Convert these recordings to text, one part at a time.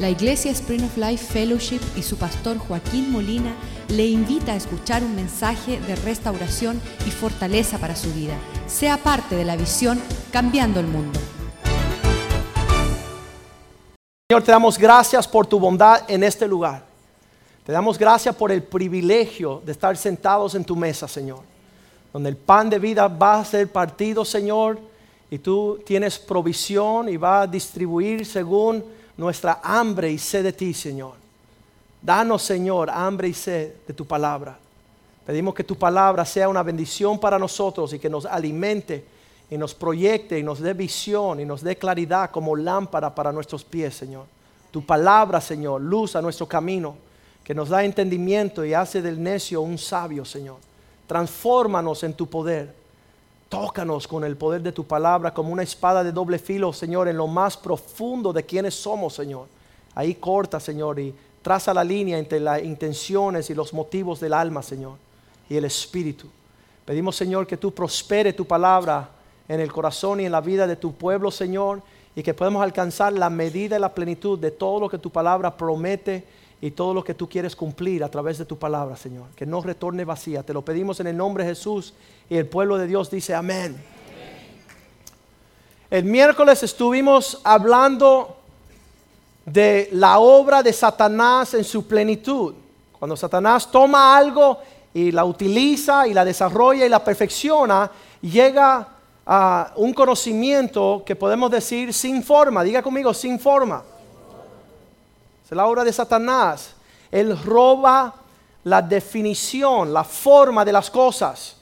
La Iglesia Spring of Life Fellowship y su pastor Joaquín Molina le invita a escuchar un mensaje de restauración y fortaleza para su vida. Sea parte de la visión Cambiando el Mundo. Señor, te damos gracias por tu bondad en este lugar. Te damos gracias por el privilegio de estar sentados en tu mesa, Señor. Donde el pan de vida va a ser partido, Señor, y tú tienes provisión y va a distribuir según nuestra hambre y sed de ti, Señor. Danos, Señor, hambre y sed de tu palabra. Pedimos que tu palabra sea una bendición para nosotros y que nos alimente y nos proyecte y nos dé visión y nos dé claridad como lámpara para nuestros pies, Señor. Tu palabra, Señor, luz a nuestro camino, que nos da entendimiento y hace del necio un sabio, Señor. Transfórmanos en tu poder. Tócanos con el poder de tu palabra como una espada de doble filo, Señor, en lo más profundo de quienes somos, Señor. Ahí corta, Señor, y traza la línea entre las intenciones y los motivos del alma, Señor, y el espíritu. Pedimos, Señor, que tú prospere tu palabra en el corazón y en la vida de tu pueblo, Señor, y que podamos alcanzar la medida y la plenitud de todo lo que tu palabra promete y todo lo que tú quieres cumplir a través de tu palabra, Señor. Que no retorne vacía. Te lo pedimos en el nombre de Jesús y el pueblo de Dios dice amén. El miércoles estuvimos hablando de la obra de Satanás en su plenitud. Cuando Satanás toma algo y la utiliza y la desarrolla y la perfecciona, llega a un conocimiento que podemos decir sin forma. Diga conmigo, sin forma. La obra de Satanás. Él roba la definición, la forma de las cosas.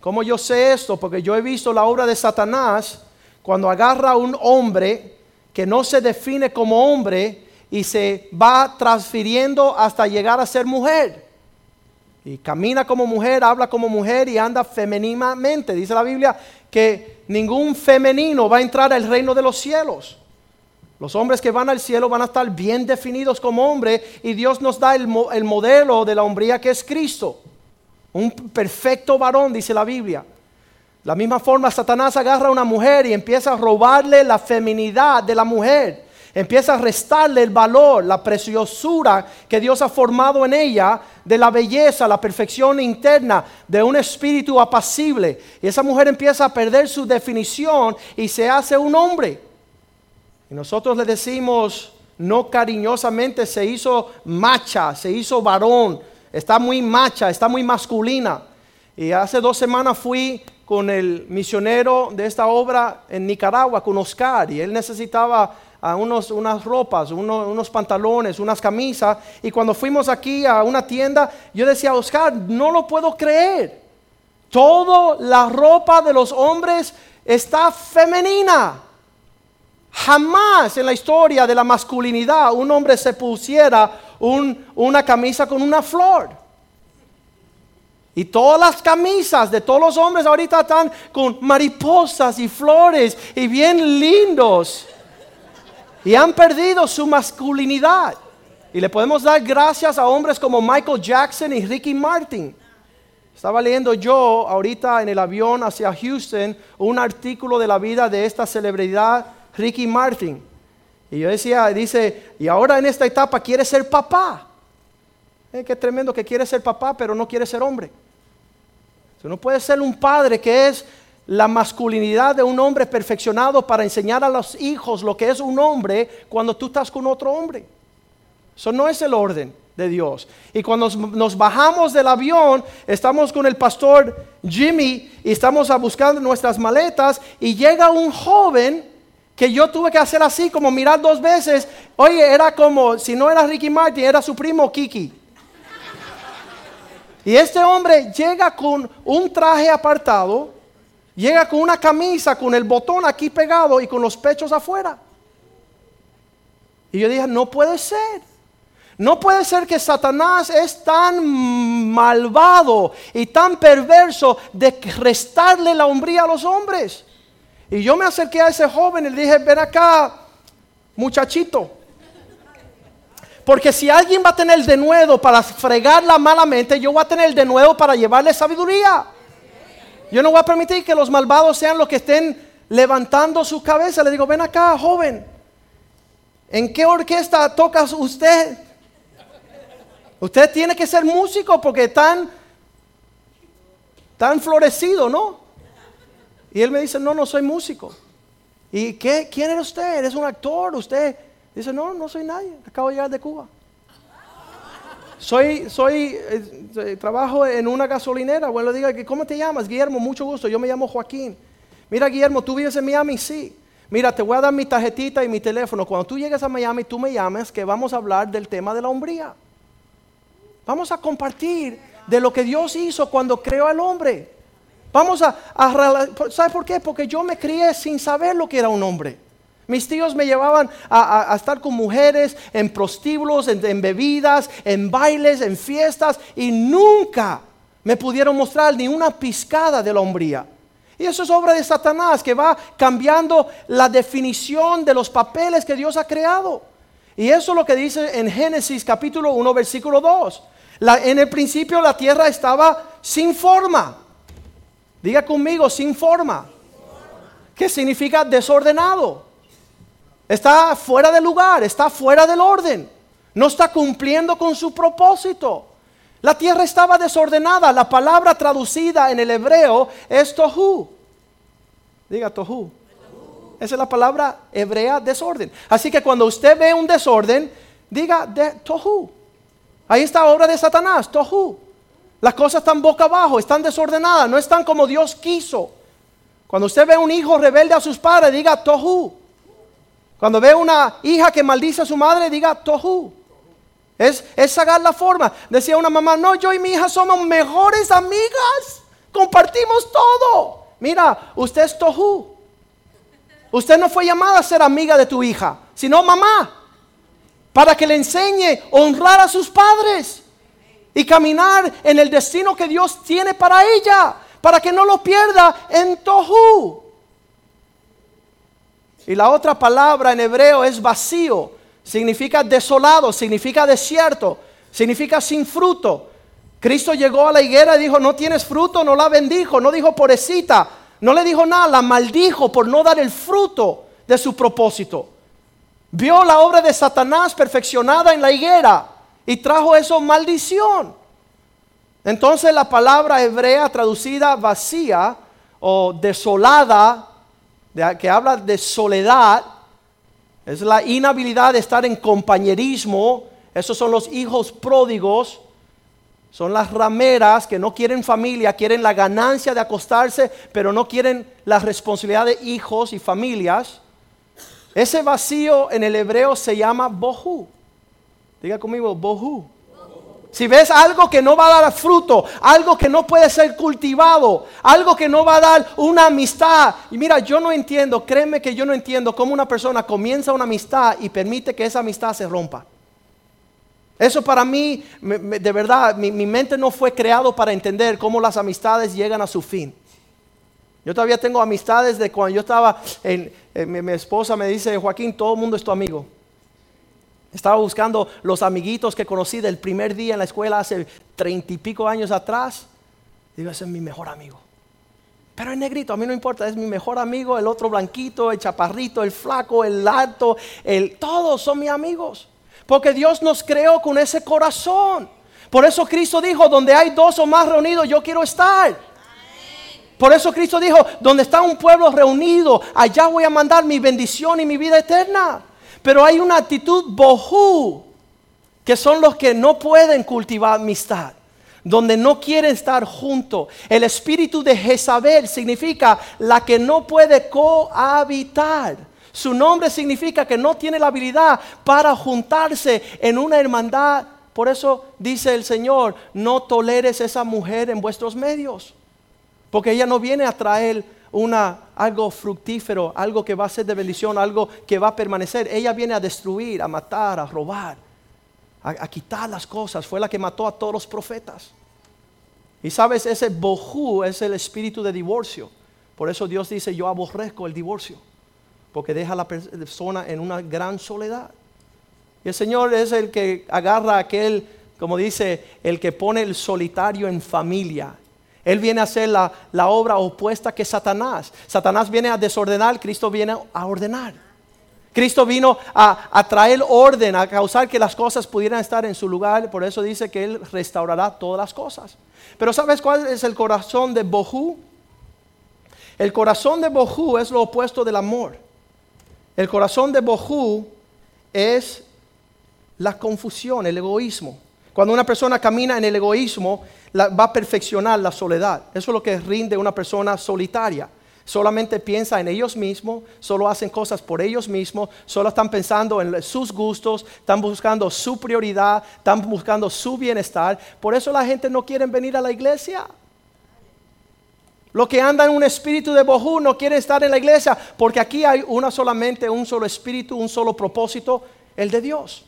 ¿Cómo yo sé esto? Porque yo he visto la obra de Satanás cuando agarra a un hombre que no se define como hombre y se va transfiriendo hasta llegar a ser mujer. Y camina como mujer, habla como mujer y anda femeninamente. Dice la Biblia que ningún femenino va a entrar al reino de los cielos. Los hombres que van al cielo van a estar bien definidos como hombre y Dios nos da el, el modelo de la hombría que es Cristo. Un perfecto varón, dice la Biblia. La misma forma, Satanás agarra a una mujer y empieza a robarle la feminidad de la mujer. Empieza a restarle el valor, la preciosura que Dios ha formado en ella, de la belleza, la perfección interna, de un espíritu apacible. Y esa mujer empieza a perder su definición y se hace un hombre. Y nosotros le decimos, no cariñosamente, se hizo macha, se hizo varón, está muy macha, está muy masculina. Y hace dos semanas fui con el misionero de esta obra en Nicaragua, con Oscar, y él necesitaba unos, unas ropas, unos, unos, pantalones, unas camisas. Y cuando fuimos aquí a una tienda, yo decía, Oscar, no lo puedo creer. Toda la ropa de los hombres está femenina. Jamás en la historia de la masculinidad un hombre se pusiera una camisa con una flor. Y todas las camisas de todos los hombres ahorita están con mariposas y flores y bien lindos. Y han perdido su masculinidad. Y le podemos dar gracias a hombres como Michael Jackson y Ricky Martin. Estaba leyendo yo ahorita en el avión hacia Houston un artículo de la vida de esta celebridad Ricky Martin. Y yo decía, dice, y ahora en esta etapa quiere ser papá. Eh, qué tremendo que quiere ser papá, pero no quiere ser hombre. Tú no puedes ser un padre que es la masculinidad de un hombre perfeccionado para enseñar a los hijos lo que es un hombre cuando tú estás con otro hombre. Eso no es el orden de Dios. Y cuando nos bajamos del avión, estamos con el pastor Jimmy y estamos buscando nuestras maletas y llega un joven que yo tuve que hacer así, como mirar dos veces. Oye, era como, si no era Ricky Martin, era su primo Kiki. Y este hombre llega con un traje apartado, llega con una camisa con el botón aquí pegado y con los pechos afuera. Y yo dije, no puede ser. No puede ser que Satanás es tan malvado y tan perverso de restarle la hombría a los hombres. Y yo me acerqué a ese joven y le dije, ven acá, muchachito. Porque si alguien va a tener de nuevo para fregarla malamente, yo voy a tener de nuevo para llevarle sabiduría. Yo no voy a permitir que los malvados sean los que estén levantando su cabeza. Le digo, ven acá, joven. ¿En qué orquesta toca usted? Usted tiene que ser músico porque tan, tan florecido, ¿no? Y él me dice, no, no soy músico. ¿Y qué? ¿Quién era usted? ¿Eres un actor? Usted dice, no, no soy nadie. Acabo de llegar de Cuba. Soy, soy, eh, trabajo en una gasolinera. Bueno, diga, ¿cómo te llamas? Guillermo, mucho gusto. Yo me llamo Joaquín. Mira, Guillermo, ¿tú vives en Miami? Sí. Mira, te voy a dar mi tarjetita y mi teléfono. Cuando tú llegues a Miami, tú me llames que vamos a hablar del tema de la hombría. Vamos a compartir de lo que Dios hizo cuando creó al hombre. Vamos a, a ¿sabe por qué? Porque yo me crié sin saber lo que era un hombre. Mis tíos me llevaban a, estar con mujeres en prostíbulos, en, bebidas, en bailes, en fiestas y nunca me pudieron mostrar ni una pizcada de la hombría. Y eso es obra de Satanás que va cambiando la definición de los papeles que Dios ha creado. Y eso es lo que dice en Génesis capítulo 1 versículo 2 en el principio la tierra estaba sin forma. Diga conmigo, sin forma. ¿Qué significa desordenado? Está fuera de lugar, está fuera del orden. No está cumpliendo con su propósito. La tierra estaba desordenada. La palabra traducida en el hebreo es tohu. Diga tohu. Esa es la palabra hebrea desorden. Así que cuando usted ve un desorden, diga de, tohu. Ahí está obra de Satanás, Tohu. Las cosas están boca abajo, están desordenadas, no están como Dios quiso. Cuando usted ve a un hijo rebelde a sus padres, diga Tohu. Cuando ve una hija que maldice a su madre, diga Tohu. Es, es la forma. Decía una mamá, no, yo y mi hija somos mejores amigas. Compartimos todo. Mira, usted es Tohu. Usted no fue llamada a ser amiga de tu hija, sino mamá para que le enseñe a honrar a sus padres y caminar en el destino que Dios tiene para ella, para que no lo pierda en Tohu. Y la otra palabra en hebreo es vacío, significa desolado, significa desierto, significa sin fruto. Cristo llegó a la higuera y dijo, no tienes fruto, no la bendijo, no dijo pobrecita, no le dijo nada, la maldijo por no dar el fruto de su propósito. Vio la obra de Satanás perfeccionada en la higuera y trajo eso maldición. Entonces la palabra hebrea traducida vacía o desolada, que habla de soledad, es la inhabilidad de estar en compañerismo. Esos son los hijos pródigos. Son las rameras que no quieren familia, quieren la ganancia de acostarse, pero no quieren la responsabilidad de hijos y familias. Ese vacío en el hebreo se llama bohu. Diga conmigo, bohu. Si ves algo que no va a dar fruto, algo que no puede ser cultivado, algo que no va a dar una amistad. Y mira, yo no entiendo, créeme que yo no entiendo cómo una persona comienza una amistad y permite que esa amistad se rompa. Eso para mí, de verdad, mi, mi mente no fue creado para entender cómo las amistades llegan a su fin. Yo todavía tengo amistades de cuando yo estaba en, mi, esposa me dice, Joaquín, todo el mundo es tu amigo. Estaba buscando los amiguitos que conocí del primer día en la escuela hace treinta y pico años atrás. Digo, ese es mi mejor amigo. Pero el negrito, a mí no importa, es mi mejor amigo, el otro blanquito, el chaparrito, el flaco, el alto, el, todos son mis amigos. Porque Dios nos creó con ese corazón. Por eso Cristo dijo, donde hay dos o más reunidos, yo quiero estar. Por eso Cristo dijo, donde está un pueblo reunido, allá voy a mandar mi bendición y mi vida eterna. Pero hay una actitud bohu, que son los que no pueden cultivar amistad, donde no quieren estar juntos. El espíritu de Jezabel significa la que no puede cohabitar. Su nombre significa que no tiene la habilidad para juntarse en una hermandad. Por eso dice el Señor, no toleres esa mujer en vuestros medios. Porque ella no viene a traer una, algo fructífero, algo que va a ser de bendición, algo que va a permanecer. Ella viene a destruir, a matar, a robar, a, quitar las cosas. Fue la que mató a todos los profetas. Y sabes, ese bohu es el espíritu de divorcio. Por eso Dios dice, yo aborrezco el divorcio. Porque deja a la persona en una gran soledad. Y el Señor es el que agarra aquel, como dice, el que pone el solitario en familia él viene a hacer la, obra opuesta que Satanás. Satanás viene a desordenar, Cristo viene a ordenar. Cristo vino a, a, traer orden, a causar que las cosas pudieran estar en su lugar. Por eso dice que Él restaurará todas las cosas. Pero ¿sabes cuál es el corazón de Bohu? El corazón de Bohu es lo opuesto del amor. El corazón de Bohu es la confusión, el egoísmo. Cuando una persona camina en el egoísmo, va a perfeccionar la soledad. Eso es lo que rinde una persona solitaria solamente piensa en ellos mismos, solo hacen cosas por ellos mismos, solo están pensando en sus gustos, están buscando su prioridad, están buscando su bienestar. Por eso la gente no quiere venir a la iglesia. Lo que anda en un espíritu de bojú no quiere estar en la iglesia, porque aquí hay una solamente, un solo espíritu, un solo propósito, el de Dios.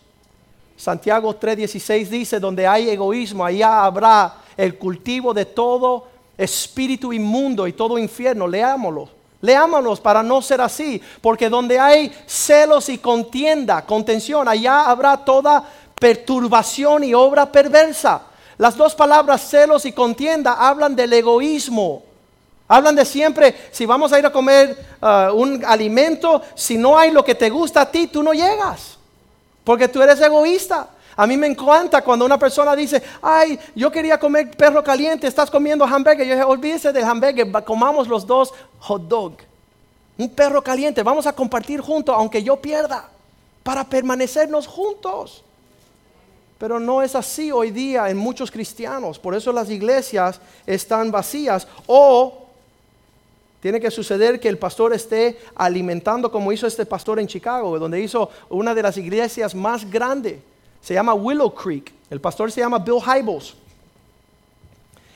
Santiago 3:16 dice, donde hay egoísmo, allá habrá el cultivo de todo espíritu inmundo y todo infierno. Leámoslo. Leámonos para no ser así, porque donde hay celos y contienda, contención, allá habrá toda perturbación y obra perversa. Las dos palabras celos y contienda hablan del egoísmo. Hablan de siempre, si vamos a ir a comer uh, un alimento, si no hay lo que te gusta a ti, tú no llegas, porque tú eres egoísta. A mí me encanta cuando una persona dice, ay, yo quería comer perro caliente, estás comiendo hamburger. Yo dije, olvídese del hamburger, comamos los dos hot dog. Un perro caliente, vamos a compartir juntos, aunque yo pierda, para permanecernos juntos. Pero no es así hoy día en muchos cristianos. Por eso las iglesias están vacías. O tiene que suceder que el pastor esté alimentando como hizo este pastor en Chicago, donde hizo una de las iglesias más grandes se llama Willow Creek. El pastor se llama Bill Hybels.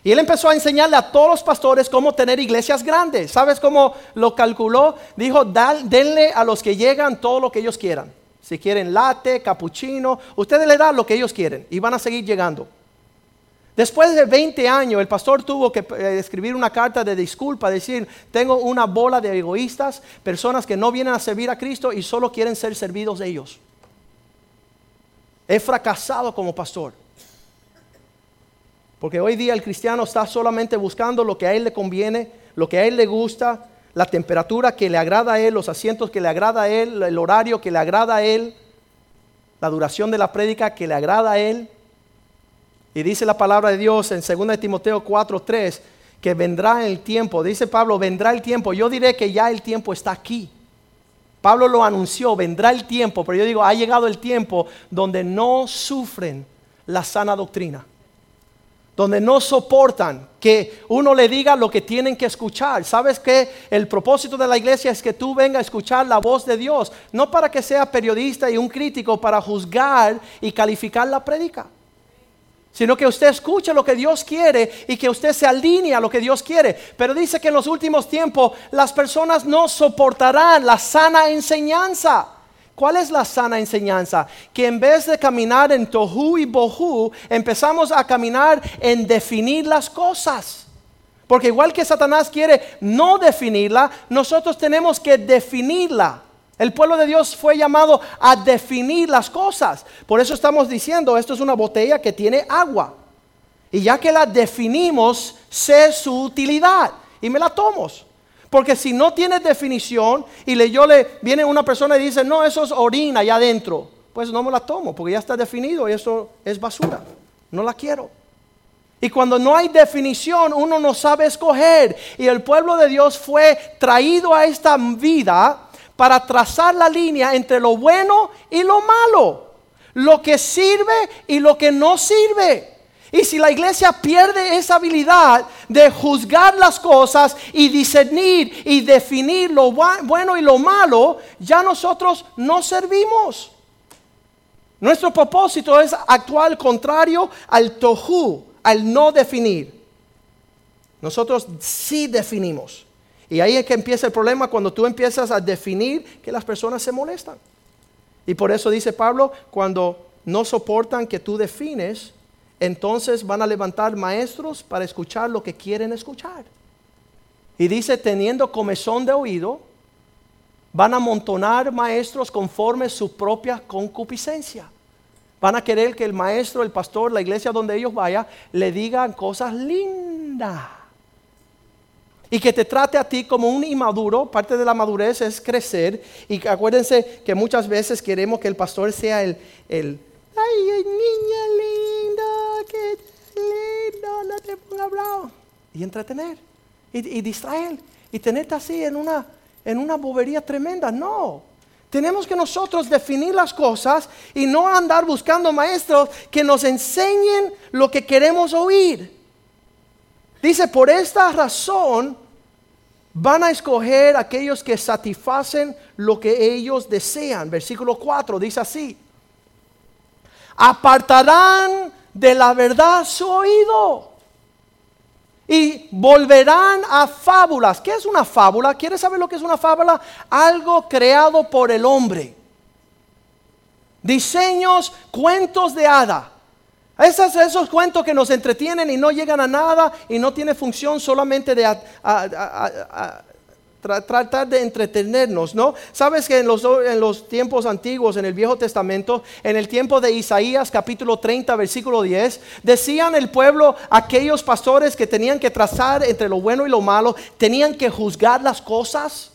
Y él empezó a enseñarle a todos los pastores cómo tener iglesias grandes. ¿Sabes cómo lo calculó? Dijo, denle a los que llegan todo lo que ellos quieran. Si quieren latte, cappuccino, ustedes le dan lo que ellos quieren y van a seguir llegando. Después de 20 años, el pastor tuvo que eh, escribir una carta de disculpa, decir, tengo una bola de egoístas, personas que no vienen a servir a Cristo y solo quieren ser servidos de ellos. He fracasado como pastor. Porque hoy día el cristiano está solamente buscando lo que a él le conviene, lo que a él le gusta, la temperatura que le agrada a él, los asientos que le agrada a él, el horario que le agrada a él, la duración de la prédica que le agrada a él. Y dice la palabra de Dios en 2 Timoteo 4:3 que vendrá el tiempo, dice Pablo, vendrá el tiempo. Yo diré que ya el tiempo está aquí. Pablo lo anunció, vendrá el tiempo, pero yo digo, ha llegado el tiempo donde no sufren la sana doctrina, donde no soportan que uno le diga lo que tienen que escuchar. ¿Sabes que El propósito de la iglesia es que tú vengas a escuchar la voz de Dios, no para que sea periodista y un crítico para juzgar y calificar la prédica sino que usted escuche lo que Dios quiere y que usted se alinee a lo que Dios quiere. Pero dice que en los últimos tiempos las personas no soportarán la sana enseñanza. ¿Cuál es la sana enseñanza? Que en vez de caminar en tohu y bohu, empezamos a caminar en definir las cosas. Porque igual que Satanás quiere no definirla, nosotros tenemos que definirla. El pueblo de Dios fue llamado a definir las cosas. Por eso estamos diciendo, esto es una botella que tiene agua. Y ya que la definimos, sé su utilidad. Y me la tomo. Porque si no tiene definición y le, yo le viene una persona y dice, no, eso es orina allá adentro, pues no me la tomo, porque ya está definido y eso es basura. No la quiero. Y cuando no hay definición, uno no sabe escoger. Y el pueblo de Dios fue traído a esta vida para trazar la línea entre lo bueno y lo malo, lo que sirve y lo que no sirve. Y si la iglesia pierde esa habilidad de juzgar las cosas y discernir y definir lo bueno y lo malo, ya nosotros no servimos. Nuestro propósito es actuar contrario al tohu, al no definir. Nosotros sí definimos. Y ahí es que empieza el problema cuando tú empiezas a definir que las personas se molestan. Y por eso dice Pablo, cuando no soportan que tú defines, entonces van a levantar maestros para escuchar lo que quieren escuchar. Y dice, teniendo comezón de oído, van a amontonar maestros conforme su propia concupiscencia. Van a querer que el maestro, el pastor, la iglesia donde ellos vayan, le digan cosas lindas y que te trate a ti como un inmaduro. Parte de la madurez es crecer. Y acuérdense que muchas veces queremos que el pastor sea el, el ay, niña linda, qué lindo, no te ponga bravo. Y entretener, y, y distraer, y tenerte así en una, en una bobería tremenda. No. Tenemos que nosotros definir las cosas y no andar buscando maestros que nos enseñen lo que queremos oír. Dice, por esta razón van a escoger aquellos que satisfacen lo que ellos desean. Versículo 4 dice así, apartarán de la verdad su oído y volverán a fábulas. ¿Qué es una fábula? ¿Quieres saber lo que es una fábula? Algo creado por el hombre. Diseños, cuentos de hada. Esos, cuentos que nos entretienen y no llegan a nada y no tiene función solamente de tratar de entretenernos, ¿no? Sabes que en los, en los tiempos antiguos, en el Viejo Testamento, en el tiempo de Isaías capítulo 30, versículo 10, decían el pueblo, aquellos pastores que tenían que trazar entre lo bueno y lo malo, tenían que juzgar las cosas,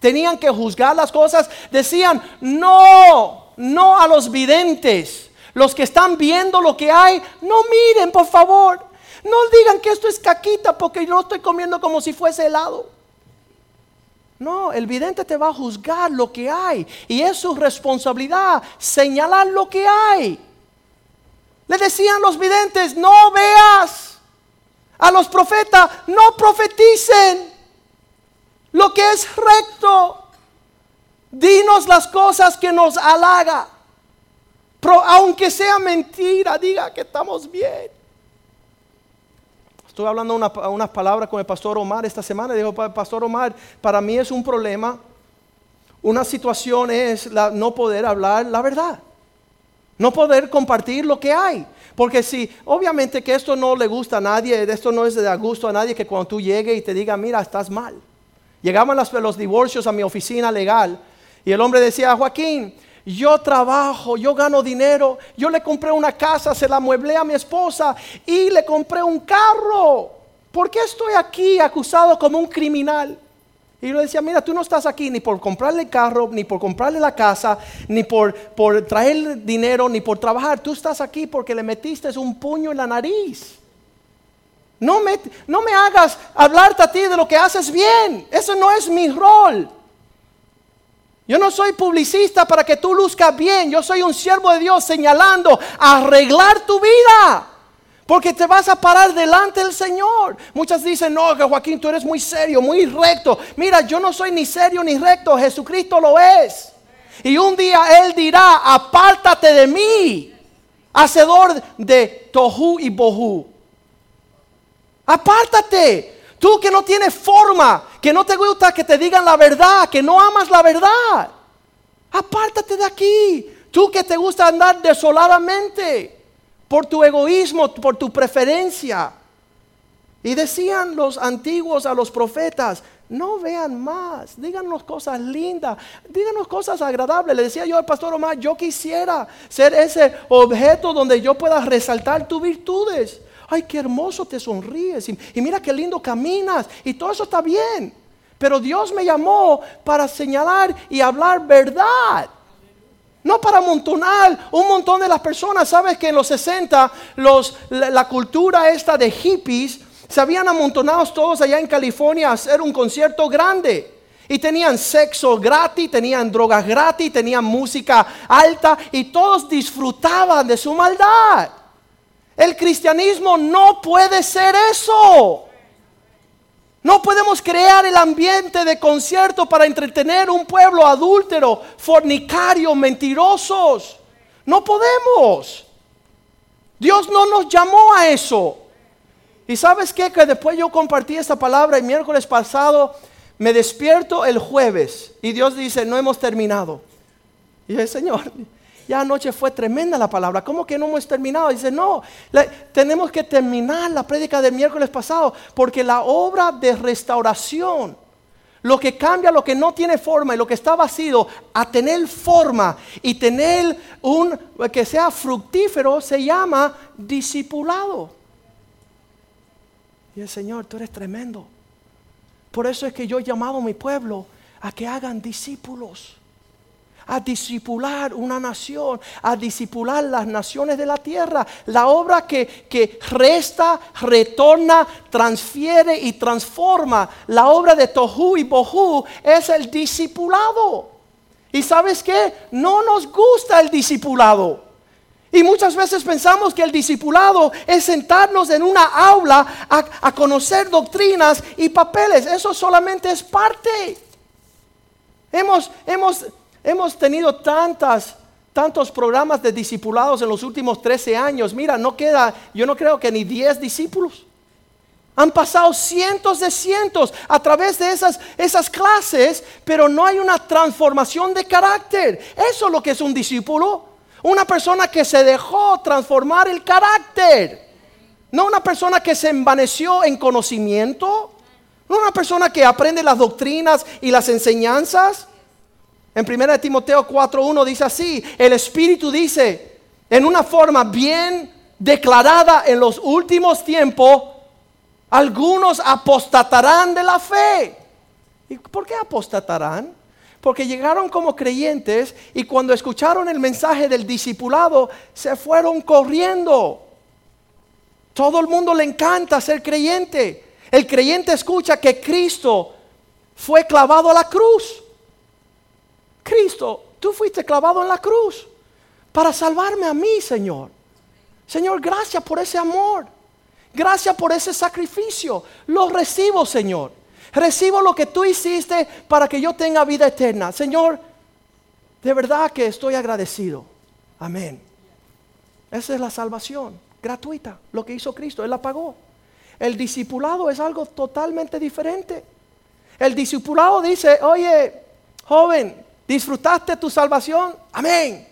tenían que juzgar las cosas, decían, no, no a los videntes, los que están viendo lo que hay, no miren, por favor. No digan que esto es caquita porque yo estoy comiendo como si fuese helado. No, el vidente te va a juzgar lo que hay y es su responsabilidad señalar lo que hay. Le decían los videntes, no veas. A los profetas, no profeticen lo que es recto. Dinos las cosas que nos halaga. Aunque sea mentira, diga que estamos bien. Estuve hablando unas palabras con el pastor Omar esta semana. Dijo, pastor Omar, para mí es un problema. Una situación es no poder hablar la verdad. No poder compartir lo que hay. Porque si, obviamente que esto no le gusta a nadie, esto no es de gusto a nadie, que cuando tú llegues y te diga, mira, estás mal. Llegaban los divorcios a mi oficina legal y el hombre decía, Joaquín, yo trabajo, yo gano dinero, yo le compré una casa, se la mueblé a mi esposa y le compré un carro. ¿Por qué estoy aquí acusado como un criminal? Y yo decía, mira, tú no estás aquí ni por comprarle el carro, ni por comprarle la casa, ni por, por traer dinero, ni por trabajar. Tú estás aquí porque le metiste un puño en la nariz. No me, no me hagas hablarte a ti de lo que haces bien. Eso no es mi rol. Yo no soy publicista para que tú luzcas bien. Yo soy un siervo de Dios señalando arreglar tu vida. Porque te vas a parar delante del Señor. Muchas dicen, no, Joaquín, tú eres muy serio, muy recto. Mira, yo no soy ni serio ni recto. Jesucristo lo es. Y un día Él dirá, apártate de mí, hacedor de tohu y bohu. Apártate. Tú que no tienes forma, que no te gusta que te digan la verdad, que no amas la verdad. Apártate de aquí. Tú que te gusta andar desoladamente por tu egoísmo, por tu preferencia. Y decían los antiguos a los profetas, no vean más, díganos cosas lindas, díganos cosas agradables. Le decía yo al pastor Omar, yo quisiera ser ese objeto donde yo pueda resaltar tus virtudes ay, qué hermoso te sonríes y, mira qué lindo caminas y todo eso está bien. Pero Dios me llamó para señalar y hablar verdad. No para amontonar un montón de las personas. Sabes que en los 60 los, la, cultura esta de hippies se habían amontonado todos allá en California a hacer un concierto grande. Y tenían sexo gratis, tenían drogas gratis, tenían música alta y todos disfrutaban de su maldad. El cristianismo no puede ser eso. No podemos crear el ambiente de concierto para entretener un pueblo adúltero, fornicario, mentirosos. No podemos. Dios no nos llamó a eso. Y sabes qué? Que después yo compartí esta palabra el miércoles pasado, me despierto el jueves y Dios dice, no hemos terminado. Y dije, Señor, ya anoche fue tremenda la palabra. ¿Cómo que no hemos terminado? Dice, no, tenemos que terminar la prédica del miércoles pasado porque la obra de restauración, lo que cambia, lo que no tiene forma y lo que está vacío, a tener forma y tener un que sea fructífero, se llama discipulado. Y el Señor, tú eres tremendo. Por eso es que yo he llamado a mi pueblo a que hagan discípulos a disipular una nación, a disipular las naciones de la tierra. La obra que, que, resta, retorna, transfiere y transforma. La obra de Tohu y Bohu es el discipulado. ¿Y sabes qué? No nos gusta el discipulado. Y muchas veces pensamos que el discipulado es sentarnos en una aula a, a conocer doctrinas y papeles. Eso solamente es parte. Hemos, hemos Hemos tenido tantas, tantos programas de discipulados en los últimos 13 años. Mira, no queda, yo no creo que ni 10 discípulos. Han pasado cientos de cientos a través de esas, esas clases, pero no hay una transformación de carácter. Eso es lo que es un discípulo. Una persona que se dejó transformar el carácter. No una persona que se envaneció en conocimiento. No una persona que aprende las doctrinas y las enseñanzas. En 1 Timoteo 4.1 dice así, el Espíritu dice, en una forma bien declarada en los últimos tiempos, algunos apostatarán de la fe. ¿Y por qué apostatarán? Porque llegaron como creyentes y cuando escucharon el mensaje del discipulado se fueron corriendo. Todo el mundo le encanta ser creyente. El creyente escucha que Cristo fue clavado a la cruz. Cristo, tú fuiste clavado en la cruz para salvarme a mí, Señor. Señor, gracias por ese amor. Gracias por ese sacrificio. Lo recibo, Señor. Recibo lo que tú hiciste para que yo tenga vida eterna. Señor, de verdad que estoy agradecido. Amén. Esa es la salvación gratuita, lo que hizo Cristo, Él la pagó. El discipulado es algo totalmente diferente. El discipulado dice, oye, joven, ¿Disfrutaste tu salvación? Amén.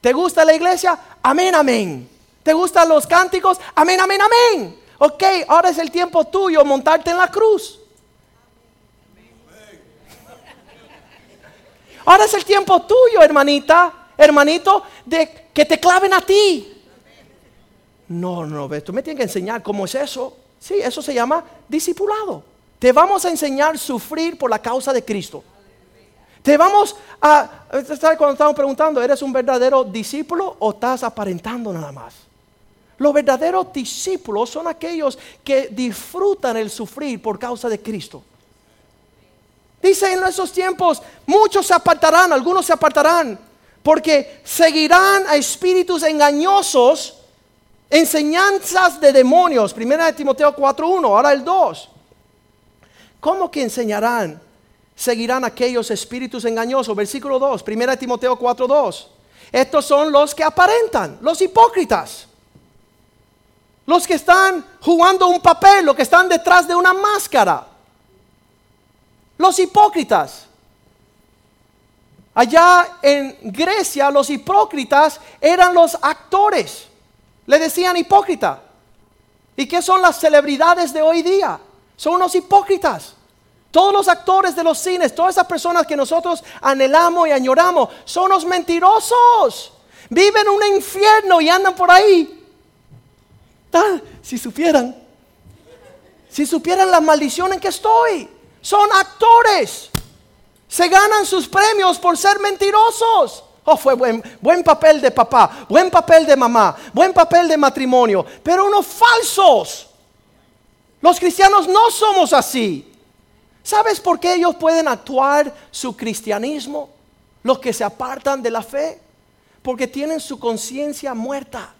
¿Te gusta la iglesia? Amén, amén. ¿Te gustan los cánticos? Amén, amén, amén. Ok, ahora es el tiempo tuyo montarte en la cruz. Ahora es el tiempo tuyo, hermanita, hermanito, de que te claven a ti. No, no, tú me tienes que enseñar cómo es eso. Sí, eso se llama discipulado. Te vamos a enseñar a sufrir por la causa de Cristo. Te vamos a, ¿sabes cuando estamos preguntando, ¿eres un verdadero discípulo o estás aparentando nada más? Los verdaderos discípulos son aquellos que disfrutan el sufrir por causa de Cristo. Dice en esos tiempos, muchos se apartarán, algunos se apartarán, porque seguirán a espíritus engañosos, enseñanzas de demonios. Primera de Timoteo 4.1, ahora el 2. ¿Cómo que enseñarán? Seguirán aquellos espíritus engañosos. Versículo 2, 1 Timoteo 4, 2. Estos son los que aparentan, los hipócritas. Los que están jugando un papel, los que están detrás de una máscara. Los hipócritas. Allá en Grecia los hipócritas eran los actores. Le decían hipócrita. ¿Y qué son las celebridades de hoy día? Son los hipócritas. Todos los actores de los cines, todas esas personas que nosotros anhelamos y añoramos, son los mentirosos. Viven un infierno y andan por ahí. si supieran, si supieran la maldición en que estoy, son actores. Se ganan sus premios por ser mentirosos. Oh, fue buen, buen papel de papá, buen papel de mamá, buen papel de matrimonio, pero unos falsos. Los cristianos no somos así. ¿Sabes por qué ellos pueden actuar su cristianismo? Los que se apartan de la fe. Porque tienen su conciencia muerta,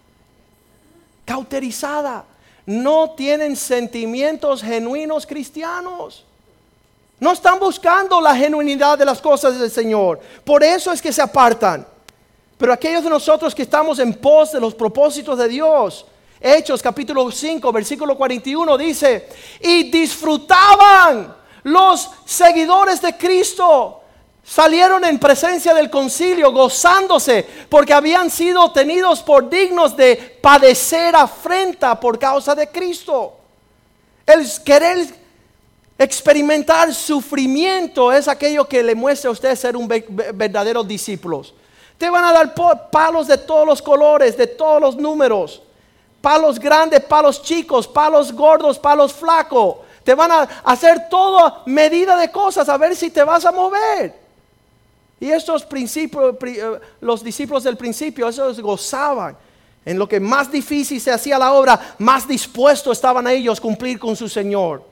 cauterizada. No tienen sentimientos genuinos cristianos. No están buscando la genuinidad de las cosas del Señor. Por eso es que se apartan. Pero aquellos de nosotros que estamos en pos de los propósitos de Dios, Hechos capítulo 5, versículo 41 dice, y disfrutaban los seguidores de Cristo salieron en presencia del concilio gozándose porque habían sido tenidos por dignos de padecer afrenta por causa de Cristo. El querer experimentar sufrimiento es aquello que le muestra a usted ser un verdadero discípulo. Te van a dar palos de todos los colores, de todos los números. Palos grandes, palos chicos, palos gordos, palos flacos te van a hacer toda medida de cosas a ver si te vas a mover. Y estos principios, eh, los discípulos del principio, esos gozaban. En lo que más difícil se hacía la obra, más dispuestos estaban ellos a cumplir con su Señor.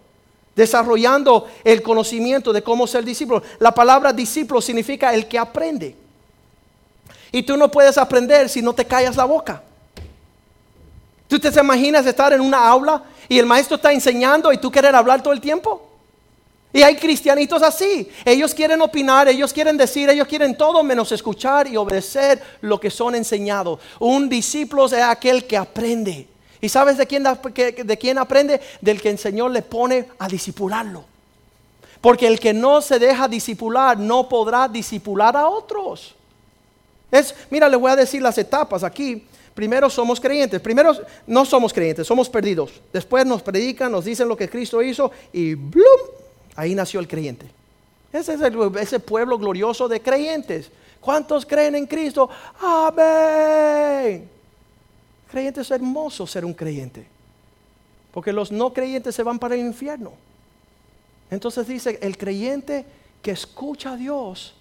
Desarrollando el conocimiento de cómo ser discípulo. La palabra discípulo significa el que aprende. Y tú no puedes aprender si no te callas la boca. ¿Tú te imaginas estar en una aula y el maestro está enseñando y tú quieres hablar todo el tiempo? Y hay cristianitos así. Ellos quieren opinar, ellos quieren decir, ellos quieren todo menos escuchar y obedecer lo que son enseñados. Un discípulo es aquel que aprende. ¿Y sabes de quién, de quién aprende? Del que el Señor le pone a disipularlo. Porque el que no se deja disipular no podrá disipular a otros. Es, mira, le voy a decir las etapas aquí. Primero somos creyentes, primero no somos creyentes, somos perdidos. Después nos predican, nos dicen lo que Cristo hizo y ¡blum! Ahí nació el creyente. Ese es ese pueblo glorioso de creyentes. ¿Cuántos creen en Cristo? Amén. Creyente es hermoso ser un creyente. Porque los no creyentes se van para el infierno. Entonces dice, el creyente que escucha a Dios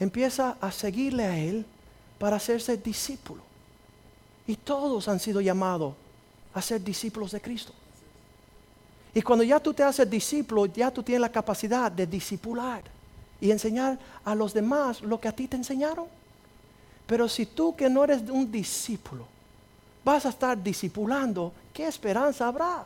empieza a seguirle a Él para hacerse discípulo. Y todos han sido llamados a ser discípulos de Cristo. Y cuando ya tú te haces discípulo, ya tú tienes la capacidad de discipular y enseñar a los demás lo que a ti te enseñaron. Pero si tú que no eres un discípulo, vas a estar discipulando, ¿qué esperanza habrá?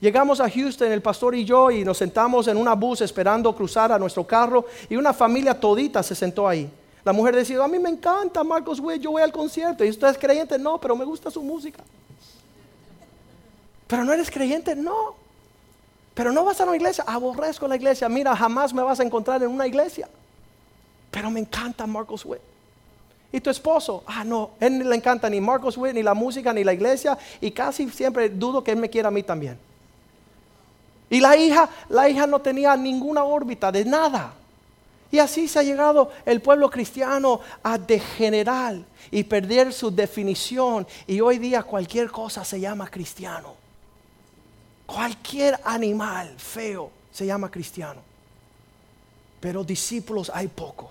Llegamos a Houston, el pastor y yo, y nos sentamos en una bus esperando cruzar a nuestro carro, y una familia todita se sentó ahí. La mujer decía, a mí me encanta Marcos Witt, yo voy al concierto. ¿Y usted es creyente? No, pero me gusta su música. Pero no eres creyente, no. Pero no vas a una iglesia, aborrezco la iglesia. Mira, jamás me vas a encontrar en una iglesia. Pero me encanta Marcos Witt. ¿Y tu esposo? Ah, no, él no le encanta ni Marcos Witt, ni la música, ni la iglesia. Y casi siempre dudo que él me quiera a mí también. Y la hija, la hija no tenía ninguna órbita de nada. Y así se ha llegado el pueblo cristiano a degenerar y perder su definición. Y hoy día cualquier cosa se llama cristiano. Cualquier animal feo se llama cristiano. Pero discípulos hay poco.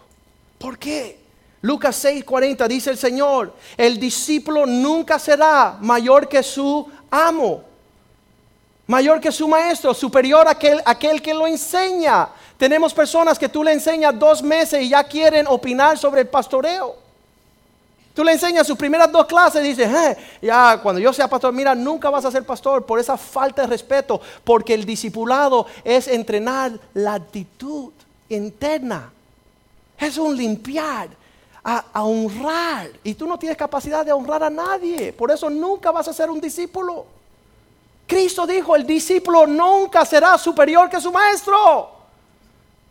¿Por qué? Lucas 6:40 dice el Señor, el discípulo nunca será mayor que su amo, mayor que su maestro, superior a aquel, aquel que lo enseña. Tenemos personas que tú le enseñas dos meses y ya quieren opinar sobre el pastoreo. Tú le enseñas sus primeras dos clases y dices, eh, ya cuando yo sea pastor, mira, nunca vas a ser pastor por esa falta de respeto, porque el discipulado es entrenar la actitud interna. Es un limpiar, a, a, honrar. Y tú no tienes capacidad de honrar a nadie. Por eso nunca vas a ser un discípulo. Cristo dijo, el discípulo nunca será superior que su maestro.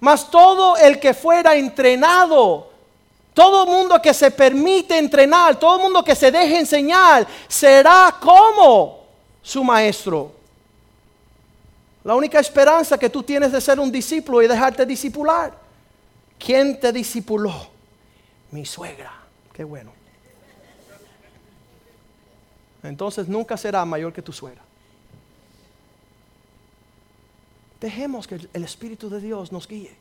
Mas todo el que fuera entrenado, todo mundo que se permite entrenar, todo mundo que se deje enseñar, será como su maestro. La única esperanza que tú tienes de ser un discípulo y dejarte discipular. ¿Quién te discipuló? Mi suegra. Qué bueno. Entonces nunca será mayor que tu suegra. Dejemos que el Espíritu de Dios nos guíe.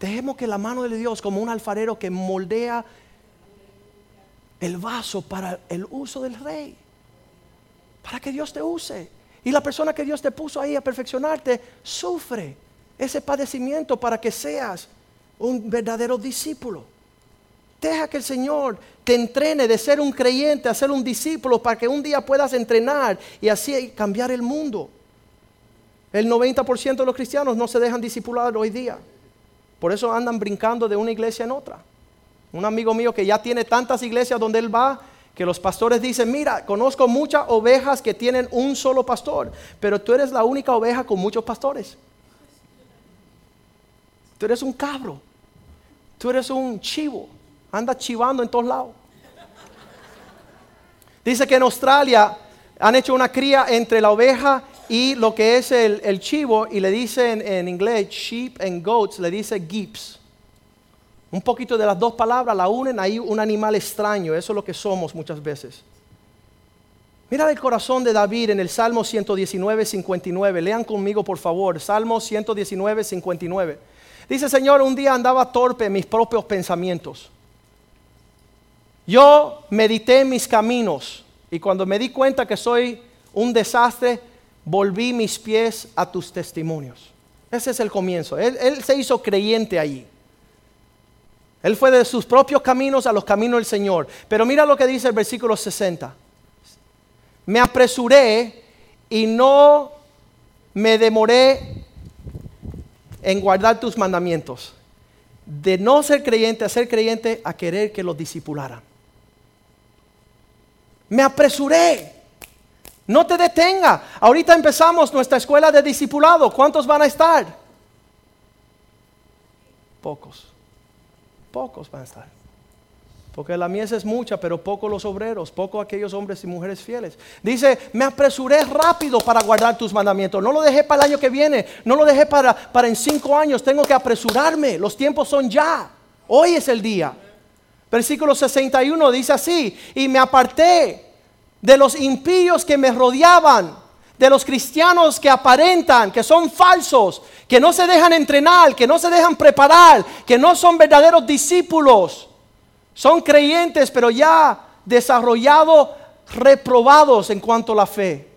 Dejemos que la mano de Dios, como un alfarero que moldea el vaso para el uso del rey, para que Dios te use. Y la persona que Dios te puso ahí a perfeccionarte, sufre ese padecimiento para que seas un verdadero discípulo. Deja que el Señor te entrene de ser un creyente a ser un discípulo para que un día puedas entrenar y así cambiar el mundo. El 90% de los cristianos no se dejan discipular hoy día. Por eso andan brincando de una iglesia en otra. Un amigo mío que ya tiene tantas iglesias donde él va, que los pastores dicen, mira, conozco muchas ovejas que tienen un solo pastor, pero tú eres la única oveja con muchos pastores. Tú eres un cabro. Tú eres un chivo. Anda chivando en todos lados. Dice que en Australia han hecho una cría entre la oveja y lo que es el, chivo, y le dicen en inglés sheep and goats, le dice gips. Un poquito de las dos palabras la unen, ahí un animal extraño, eso es lo que somos muchas veces. Mira el corazón de David en el Salmo 119, 59. Lean conmigo, por favor. Salmo 119, 59. Dice, Señor, un día andaba torpe en mis propios pensamientos. Yo medité en mis caminos y cuando me di cuenta que soy un desastre, volví mis pies a tus testimonios. Ese es el comienzo. Él, se hizo creyente allí. Él fue de sus propios caminos a los caminos del Señor. Pero mira lo que dice el versículo 60 me apresuré y no me demoré en guardar tus mandamientos. De no ser creyente a ser creyente a querer que los discipularan. Me apresuré. No te detenga. Ahorita empezamos nuestra escuela de discipulado. ¿Cuántos van a estar? Pocos. Pocos van a estar. Porque la mies es mucha, pero poco los obreros, poco aquellos hombres y mujeres fieles. Dice, me apresuré rápido para guardar tus mandamientos. No lo dejé para el año que viene, no lo dejé para, para en cinco años. Tengo que apresurarme. Los tiempos son ya. Hoy es el día. Versículo 61 dice así, y me aparté de los impíos que me rodeaban, de los cristianos que aparentan, que son falsos, que no se dejan entrenar, que no se dejan preparar, que no son verdaderos discípulos son creyentes, pero ya desarrollados, reprobados en cuanto a la fe.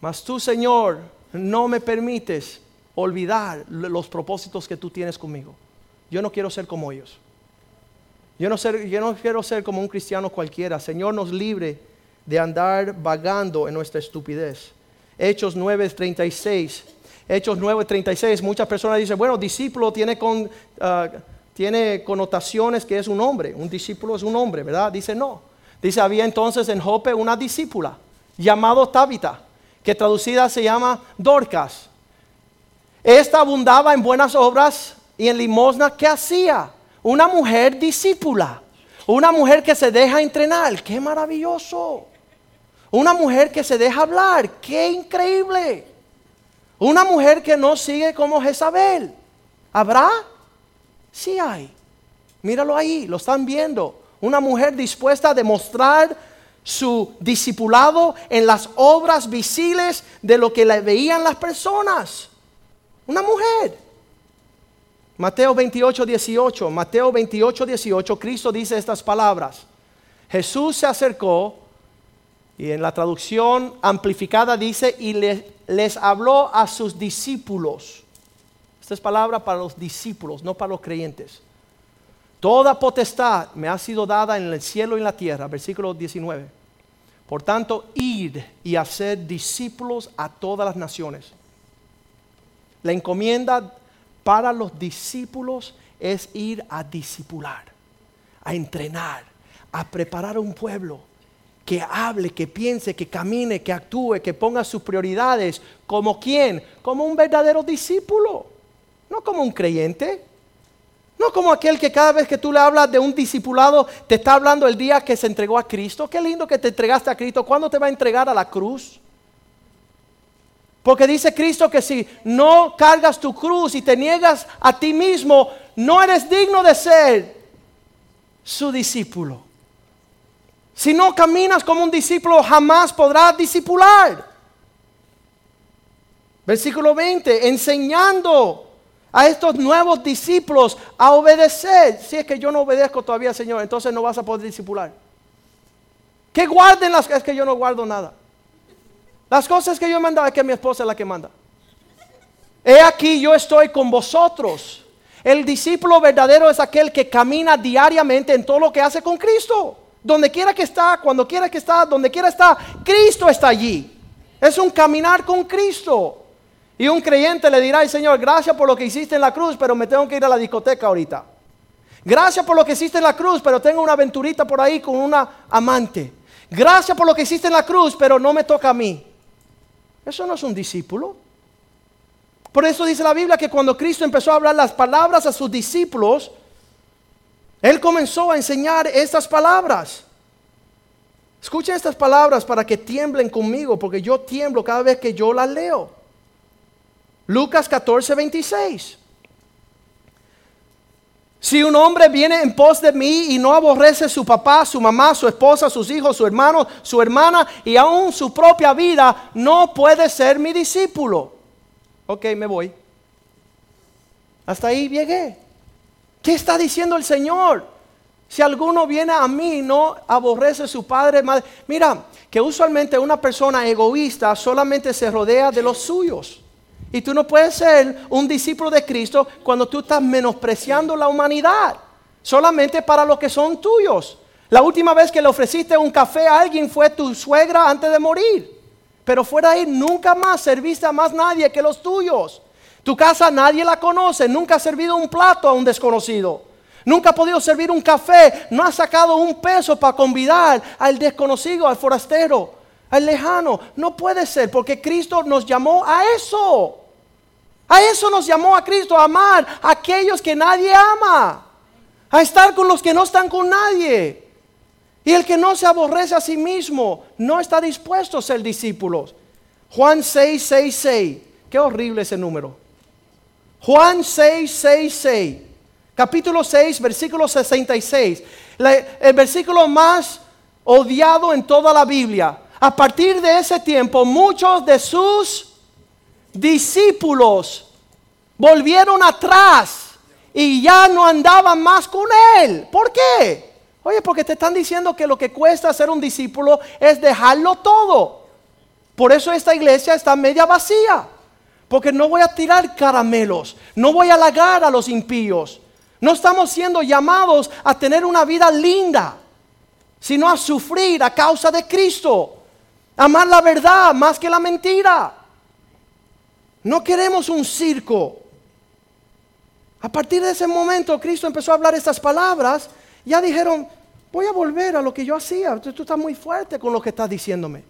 Mas tú, Señor, no me permites olvidar los propósitos que tú tienes conmigo. Yo no quiero ser como ellos. Yo no, quiero ser como un cristiano cualquiera. Señor, nos libre de andar vagando en nuestra estupidez. Hechos 9:36. Hechos 9:36. Muchas personas dicen, bueno, discípulo. Ah, tiene connotaciones que es un hombre, un discípulo es un hombre, ¿verdad? Dice no. Dice, había entonces en Jope una discípula llamado Tabita, que traducida se llama Dorcas. Esta abundaba en buenas obras y en limosna. ¿Qué hacía? Una mujer discípula, una mujer que se deja entrenar. ¡Qué maravilloso! Una mujer que se deja hablar. ¡Qué increíble! Una mujer que no sigue como Jezabel. ¿Habrá? Sí hay. Míralo ahí, lo están viendo. Una mujer dispuesta a demostrar su discipulado en las obras visibles de lo que le veían las personas. Una mujer. Mateo 28, 18. Mateo 28, 18. Cristo dice estas palabras. Jesús se acercó y en la traducción amplificada dice y les habló a sus discípulos esta es palabra para los discípulos, no para los creyentes. Toda potestad me ha sido dada en el cielo y en la tierra, versículo 19. Por tanto, ir y hacer discípulos a todas las naciones. La encomienda para los discípulos es ir a discipular, a entrenar, a preparar un pueblo que hable, que piense, que camine, que actúe, que ponga sus prioridades. ¿Como quién? Como un verdadero discípulo no como un creyente, no como aquel que cada vez que tú le hablas de un discipulado te está hablando el día que se entregó a Cristo. Qué lindo que te entregaste a Cristo. ¿Cuándo te va a entregar a la cruz? Porque dice Cristo que si no cargas tu cruz y te niegas a ti mismo, no eres digno de ser su discípulo. Si no caminas como un discípulo, jamás podrás discipular. Versículo 20, enseñando a estos nuevos discípulos a obedecer. Si es que yo no obedezco todavía, Señor, entonces no vas a poder discipular. Que guarden las es que yo no guardo nada. Las cosas que yo mando es que mi esposa es la que manda. He aquí yo estoy con vosotros. El discípulo verdadero es aquel que camina diariamente en todo lo que hace con Cristo. Donde quiera que está, cuando quiera que está, donde quiera está, Cristo está allí. Es un caminar con Cristo. Y un creyente le dirá, Señor, gracias por lo que hiciste en la cruz, pero me tengo que ir a la discoteca ahorita. Gracias por lo que hiciste en la cruz, pero tengo una aventurita por ahí con una amante. Gracias por lo que hiciste en la cruz, pero no me toca a mí. Eso no es un discípulo. Por eso dice la Biblia que cuando Cristo empezó a hablar las palabras a sus discípulos, Él comenzó a enseñar estas palabras. Escuchen estas palabras para que tiemblen conmigo, porque yo tiemblo cada vez que yo las leo. Lucas 14, 26. Si un hombre viene en pos de mí y no aborrece su papá, su mamá, su esposa, sus hijos, su hermano, su hermana y aún su propia vida, no puede ser mi discípulo. Ok, me voy. Hasta ahí llegué. ¿Qué está diciendo el Señor? Si alguno viene a mí y no aborrece su padre, madre. Mira, que usualmente una persona egoísta solamente se rodea de los suyos. Y tú no puedes ser un discípulo de Cristo cuando tú estás menospreciando la humanidad, solamente para los que son tuyos. La última vez que le ofreciste un café a alguien fue tu suegra antes de morir. Pero fuera ahí nunca más serviste a más nadie que los tuyos. Tu casa nadie la conoce, nunca has servido un plato a un desconocido. Nunca ha podido servir un café, no ha sacado un peso para convidar al desconocido, al forastero, al lejano. No puede ser porque Cristo nos llamó a eso. A eso nos llamó a Cristo, a amar a aquellos que nadie ama, a estar con los que no están con nadie. Y el que no se aborrece a sí mismo no está dispuesto a ser discípulos. Juan 6, 6, 6. Qué horrible ese número. Juan 6, 6, 6. Capítulo 6, versículo 66. el versículo más odiado en toda la Biblia. A partir de ese tiempo, muchos de sus discípulos volvieron atrás y ya no andaban más con él. ¿Por qué? Oye, porque te están diciendo que lo que cuesta ser un discípulo es dejarlo todo. Por eso esta iglesia está media vacía. Porque no voy a tirar caramelos, no voy a halagar a los impíos. No estamos siendo llamados a tener una vida linda, sino a sufrir a causa de Cristo. Amar la verdad más que la mentira. No queremos un circo. A partir de ese momento Cristo empezó a hablar estas palabras. Ya dijeron, voy a volver a lo que yo hacía. Tú, estás muy fuerte con lo que estás diciéndome.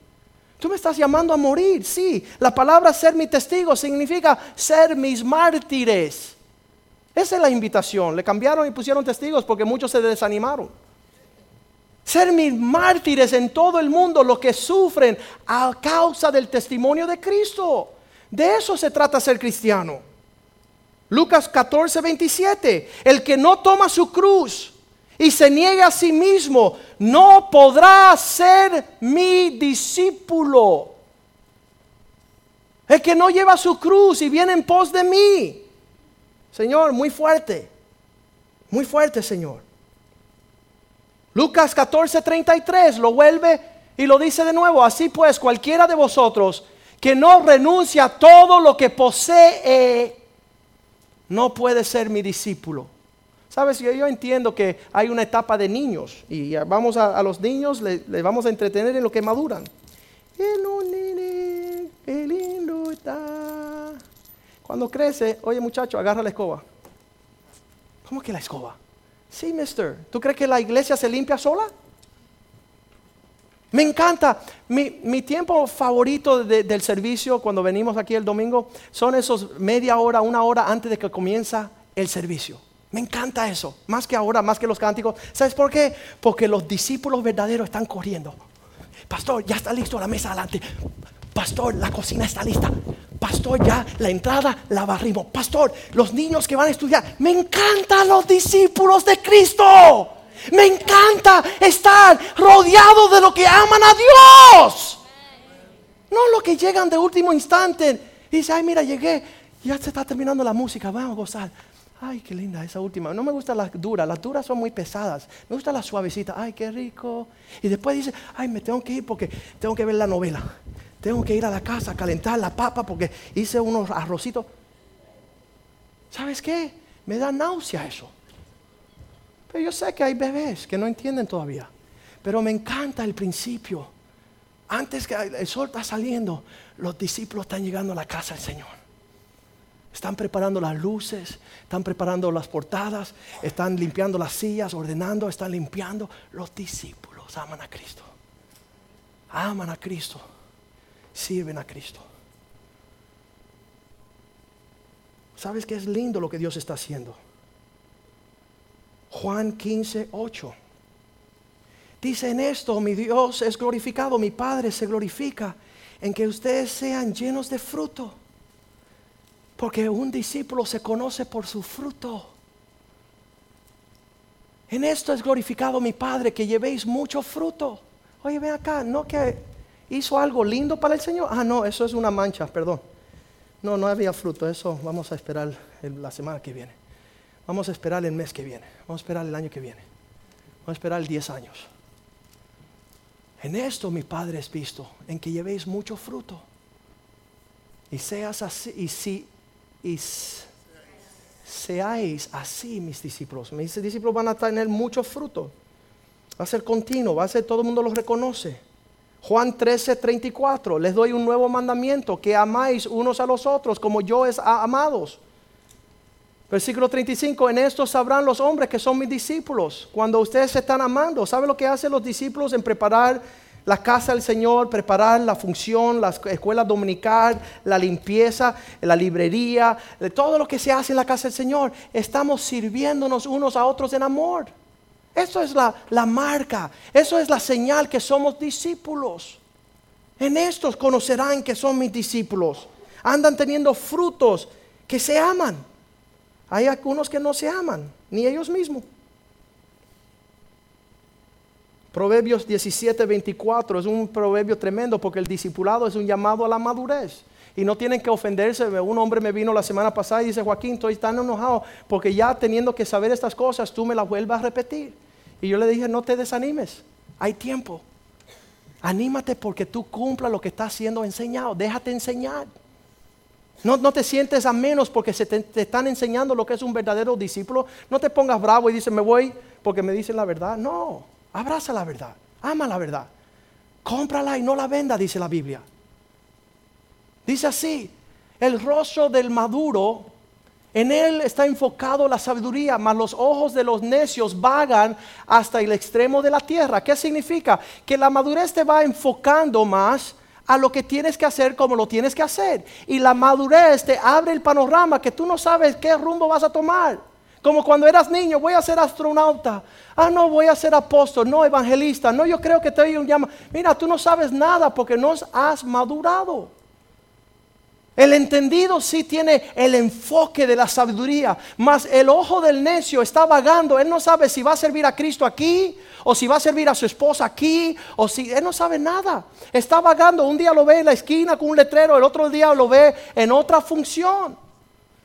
Tú me estás llamando a morir, sí. La palabra ser mi testigo significa ser mis mártires. Esa es la invitación. Le cambiaron y pusieron testigos porque muchos se desanimaron. Ser mis mártires en todo el mundo, los que sufren a causa del testimonio de Cristo. De eso se trata ser cristiano. Lucas 14, 27. El que no toma su cruz y se niega a sí mismo, no podrá ser mi discípulo. El que no lleva su cruz y viene en pos de mí. Señor, muy fuerte. Muy fuerte, Señor. Lucas 14, 33 lo vuelve y lo dice de nuevo. Así pues, cualquiera de vosotros que no renuncia a todo lo que posee, no puede ser mi discípulo. Sabes, yo, yo entiendo que hay una etapa de niños y vamos a, los niños, les le vamos a entretener en lo que maduran. Cuando crece, oye muchacho, agarra la escoba. ¿Cómo que la escoba? Sí, mister. ¿Tú crees que la iglesia se limpia sola? Me encanta. Mi, tiempo favorito del servicio cuando venimos aquí el domingo son esos media hora, una hora antes de que comienza el servicio. Me encanta eso. Más que ahora, más que los cánticos. ¿Sabes por qué? Porque los discípulos verdaderos están corriendo. Pastor, ya está listo la mesa adelante. Pastor, la cocina está lista. Pastor, ya la entrada la barrimos. Pastor, los niños que van a estudiar. Me encantan los discípulos de Cristo. Me encanta estar rodeado de lo que aman a Dios. No lo que llegan de último instante. Y dice, ay, mira, llegué. Ya se está terminando la música. Vamos a gozar. Ay, qué linda esa última. No me gustan las duras. Las duras son muy pesadas. Me gusta la suavecita. Ay, qué rico. Y después dice, ay, me tengo que ir porque tengo que ver la novela. Tengo que ir a la casa a calentar la papa porque hice unos arrocitos. ¿Sabes qué? Me da náusea eso. Pero yo sé que hay bebés que no entienden todavía. Pero me encanta el principio. Antes que el sol está saliendo, los discípulos están llegando a la casa del Señor. Están preparando las luces, están preparando las portadas, están limpiando las sillas, ordenando, están limpiando. Los discípulos aman a Cristo. Aman a Cristo. Sirven a Cristo. ¿Sabes qué es lindo lo que Dios está haciendo? Juan 15, 8. Dice en esto, mi Dios es glorificado, mi Padre se glorifica en que ustedes sean llenos de fruto. Porque un discípulo se conoce por su fruto. En esto es glorificado mi Padre, que llevéis mucho fruto. Oye, ven acá, no que hizo algo lindo para el Señor. Ah, no, eso es una mancha, perdón. No, no había fruto, eso vamos a esperar la semana que viene. Vamos a esperar el mes que viene. Vamos a esperar el año que viene. Vamos a esperar 10 años. En esto mi Padre es visto, en que llevéis mucho fruto. Y seas así, y si, seáis así mis discípulos. Mis discípulos van a tener mucho fruto. Va a ser continuo, va a ser todo el mundo los reconoce. Juan 13, 34, les doy un nuevo mandamiento, que amáis unos a los otros como yo es amados. Versículo 35, en esto sabrán los hombres que son mis discípulos. Cuando ustedes se están amando, ¿sabe lo que hacen los discípulos en preparar la casa del Señor, preparar la función, la escuela dominical, la limpieza, la librería, todo lo que se hace en la casa del Señor. Estamos sirviéndonos unos a otros en amor. Eso es la, la marca, eso es la señal que somos discípulos. En estos conocerán que son mis discípulos. Andan teniendo frutos que se aman. Hay algunos que no se aman, ni ellos mismos. Proverbios 17, 24 es un proverbio tremendo porque el discipulado es un llamado a la madurez. Y no tienen que ofenderse. Un hombre me vino la semana pasada y dice, Joaquín, estoy tan enojado porque ya teniendo que saber estas cosas, tú me las vuelvas a repetir. Y yo le dije, no te desanimes, hay tiempo. Anímate porque tú cumpla lo que estás siendo enseñado. Déjate enseñar. No, no, te sientes a menos porque se te, están enseñando lo que es un verdadero discípulo. No te pongas bravo y dices, me voy porque me dicen la verdad. No, Abraza la verdad, ama la verdad. Cómprala y no la venda, dice la Biblia. Dice así, el rostro del maduro, en él está enfocado la sabiduría, mas los ojos de los necios vagan hasta el extremo de la tierra. ¿Qué significa? Que la madurez te va enfocando más a lo que tienes que hacer como lo tienes que hacer. Y la madurez te abre el panorama que tú no sabes qué rumbo vas a tomar. Como cuando eras niño, voy a ser astronauta. Ah, no, voy a ser apóstol, no evangelista. No, yo creo que te doy un llama. Mira, tú no sabes nada porque no has madurado. El entendido sí tiene el enfoque de la sabiduría, mas el ojo del necio está vagando. Él no sabe si va a servir a Cristo aquí, o si va a servir a su esposa aquí, o si él no sabe nada. Está vagando. Un día lo ve en la esquina con un letrero, el otro día lo ve en otra función.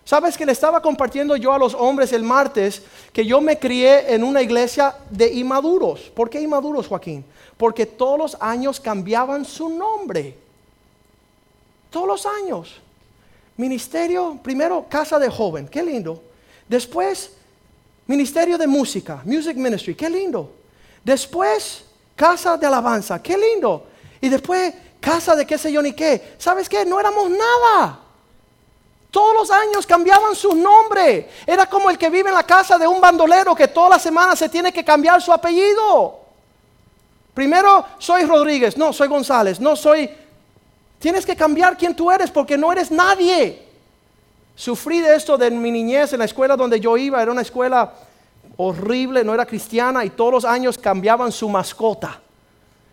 ¿Sabes que le estaba compartiendo yo a los hombres el martes que yo me crié en una iglesia de inmaduros? ¿Por qué inmaduros, Joaquín? Porque todos los años cambiaban su nombre. Todos los años. Ministerio, primero casa de joven, qué lindo. Después, ministerio de música, music ministry, qué lindo. Después, casa de alabanza, qué lindo. Y después, casa de qué sé yo ni qué. ¿Sabes qué? No éramos nada. Todos los años cambiaban su nombre. Era como el que vive en la casa de un bandolero que toda la semana se tiene que cambiar su apellido. Primero soy Rodríguez, no, soy González, no soy... Tienes que cambiar quién tú eres porque no eres nadie. Sufrí de esto de mi niñez en la escuela donde yo iba, era una escuela horrible, no era cristiana y todos los años cambiaban su mascota.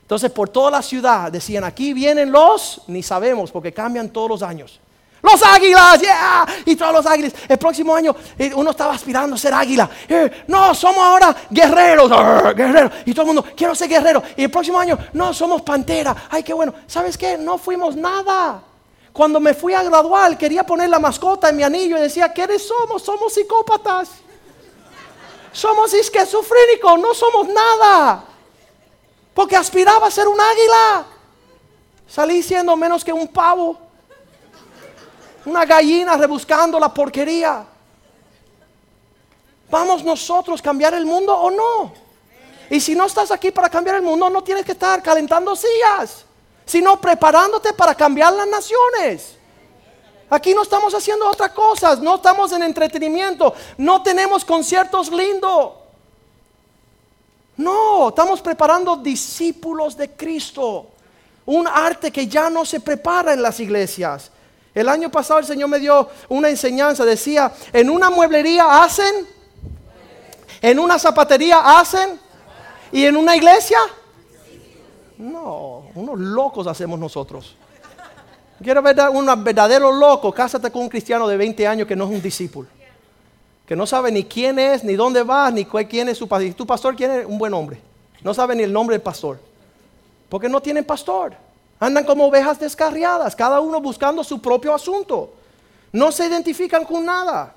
Entonces por toda la ciudad decían, aquí vienen los, ni sabemos porque cambian todos los años. Los águilas, yeah. Y todos los águilas. El próximo año eh, uno estaba aspirando a ser águila. Eh, no, somos ahora guerreros. guerreros. Y todo el mundo, quiero ser guerrero. Y el próximo año, no, somos pantera. Ay, qué bueno. ¿Sabes qué? No fuimos nada. Cuando me fui a graduar, quería poner la mascota en mi anillo y decía, ¿qué somos? Somos psicópatas. Somos esquizofrénicos, no somos nada. Porque aspiraba a ser un águila. Salí siendo menos que un pavo una gallina rebuscando la porquería. ¿Vamos nosotros a cambiar el mundo o no? Y si no estás aquí para cambiar el mundo, no tienes que estar calentando sillas, sino preparándote para cambiar las naciones. Aquí no estamos haciendo otras cosas, no estamos en entretenimiento, no tenemos conciertos lindos. No, estamos preparando discípulos de Cristo. Un arte que ya no se prepara en las iglesias. El año pasado el Señor me dio una enseñanza, decía, en una mueblería hacen, en una zapatería hacen, y en una iglesia, no, unos locos hacemos nosotros. Quiero ver un verdadero loco, cásate con un cristiano de 20 años que no es un discípulo. que no sabe ni quién es, ni dónde va, ni quién es su pastor. ¿Y tu pastor quién es? Un buen hombre. No sabe ni el nombre del pastor. Porque no tienen pastor. Andan como ovejas descarriadas, cada uno buscando su propio asunto. No se identifican con nada.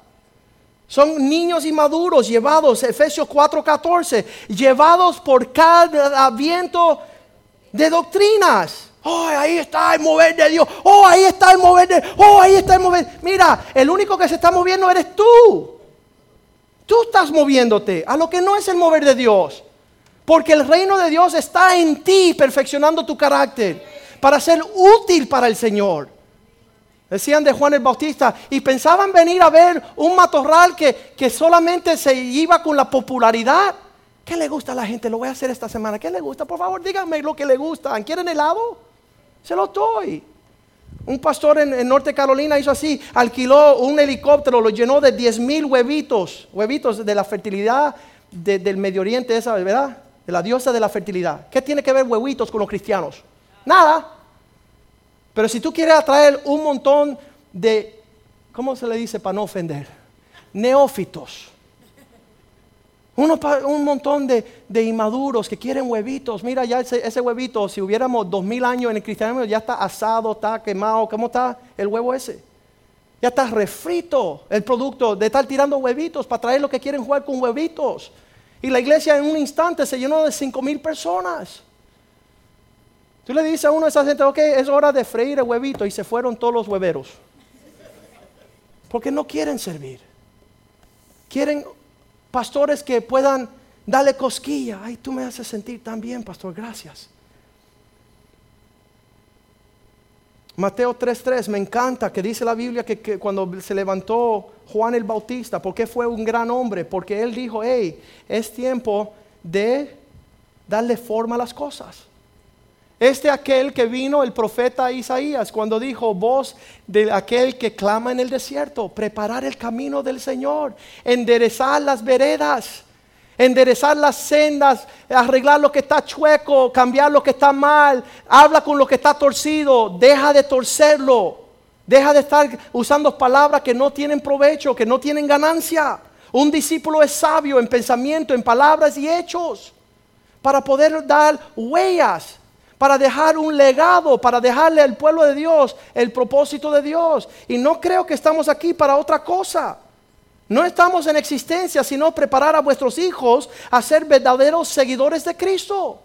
Son niños inmaduros llevados, Efesios 4:14, llevados por cada viento de doctrinas. Oh, ahí está el mover de Dios. Oh, ahí está el mover de Oh, ahí está el mover. Mira, el único que se está moviendo eres tú. Tú estás moviéndote a lo que no es el mover de Dios. Porque el reino de Dios está en ti, perfeccionando tu carácter, para ser útil para el Señor. Decían de Juan el Bautista y pensaban venir a ver un matorral que, que solamente se iba con la popularidad. ¿Qué le gusta a la gente? Lo voy a hacer esta semana. ¿Qué le gusta? Por favor, díganme lo que le gusta. ¿Quieren helado? Se lo doy. Un pastor en, Norte Carolina hizo así, alquiló un helicóptero, lo llenó de 10 mil huevitos, huevitos de la fertilidad del Medio Oriente, esa, ¿verdad? De la diosa de la fertilidad. ¿Qué tiene que ver huevitos con los cristianos? Nada. Pero si tú quieres atraer un montón de, ¿cómo se le dice para no ofender? Neófitos. un montón de, inmaduros que quieren huevitos. Mira ya ese, huevito, si hubiéramos dos mil años en el cristianismo, ya está asado, está quemado. ¿Cómo está el huevo ese? Ya está refrito el producto de estar tirando huevitos para traer lo que quieren jugar con huevitos. Y la iglesia en un instante se llenó de cinco mil personas. Tú le dices a uno de esa gente, ok, es hora de freír el huevito y se fueron todos los hueveros. Porque no quieren servir. Quieren pastores que puedan darle cosquilla. Ay, tú me haces sentir tan bien, pastor, gracias. Mateo 3.3, me encanta que dice la Biblia que, que, cuando se levantó Juan el Bautista, porque fue un gran hombre, porque él dijo, hey, es tiempo de darle forma a las cosas. Este aquel que vino el profeta Isaías cuando dijo, voz de aquel que clama en el desierto, preparar el camino del Señor, enderezar las veredas, enderezar las sendas, arreglar lo que está chueco, cambiar lo que está mal, habla con lo que está torcido, deja de torcerlo, deja de estar usando palabras que no tienen provecho, que no tienen ganancia. Un discípulo es sabio en pensamiento, en palabras y hechos, para poder dar huellas para dejar un legado, para dejarle al pueblo de Dios el propósito de Dios. Y no creo que estamos aquí para otra cosa. No estamos en existencia sino preparar a vuestros hijos a ser verdaderos seguidores de Cristo.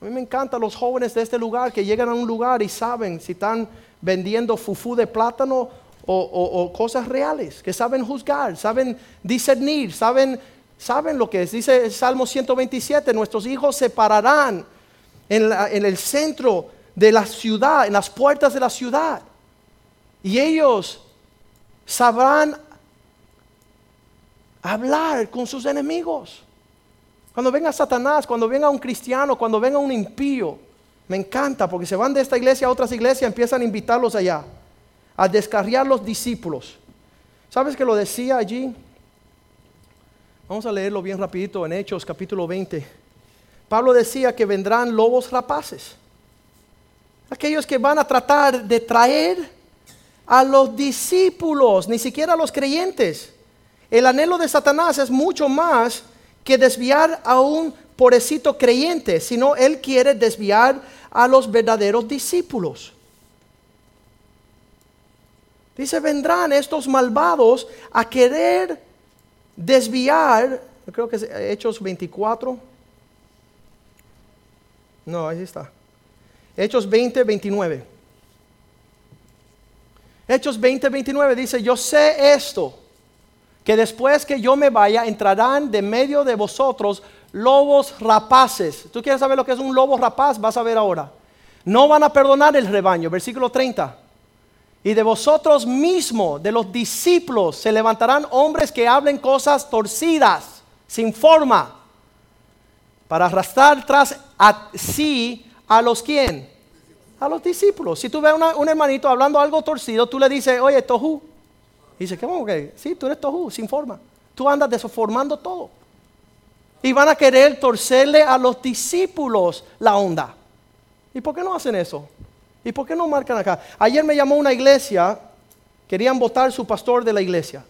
A mí me encantan los jóvenes de este lugar que llegan a un lugar y saben si están vendiendo fufú de plátano o, o cosas reales, que saben juzgar, saben discernir, saben ¿Saben lo que es? Dice el Salmo 127, nuestros hijos se pararán en, el centro de la ciudad, en las puertas de la ciudad. Y ellos sabrán hablar con sus enemigos. Cuando venga Satanás, cuando venga un cristiano, cuando venga un impío, me encanta porque se van de esta iglesia a otras iglesias, empiezan a invitarlos allá, a descarriar los discípulos. ¿Sabes que lo decía allí? Vamos a leerlo bien rapidito en Hechos capítulo 20. Pablo decía que vendrán lobos rapaces. Aquellos que van a tratar de traer a los discípulos, ni siquiera a los creyentes. El anhelo de Satanás es mucho más que desviar a un pobrecito creyente, sino él quiere desviar a los verdaderos discípulos. Dice, vendrán estos malvados a querer desviar, creo que es Hechos 24. No, ahí está. Hechos 20, 29. Hechos 20, 29 dice, yo sé esto, que después que yo me vaya, entrarán de medio de vosotros lobos rapaces. ¿Tú quieres saber lo que es un lobo rapaz? Vas a ver ahora. No van a perdonar el rebaño. Versículo 30. Y de vosotros mismos, de los discípulos, se levantarán hombres que hablen cosas torcidas, sin forma, para arrastrar tras a sí a los quién? A los discípulos. Si tú ves a un hermanito hablando algo torcido, tú le dices, oye, tohu. Y dice, ¿cómo que? Sí, tú eres tohu, sin forma. Tú andas deformando todo. Y van a querer torcerle a los discípulos la onda. ¿Y por qué no hacen eso? ¿Y por qué no marcan acá? Ayer me llamó una iglesia, querían votar su pastor de la iglesia.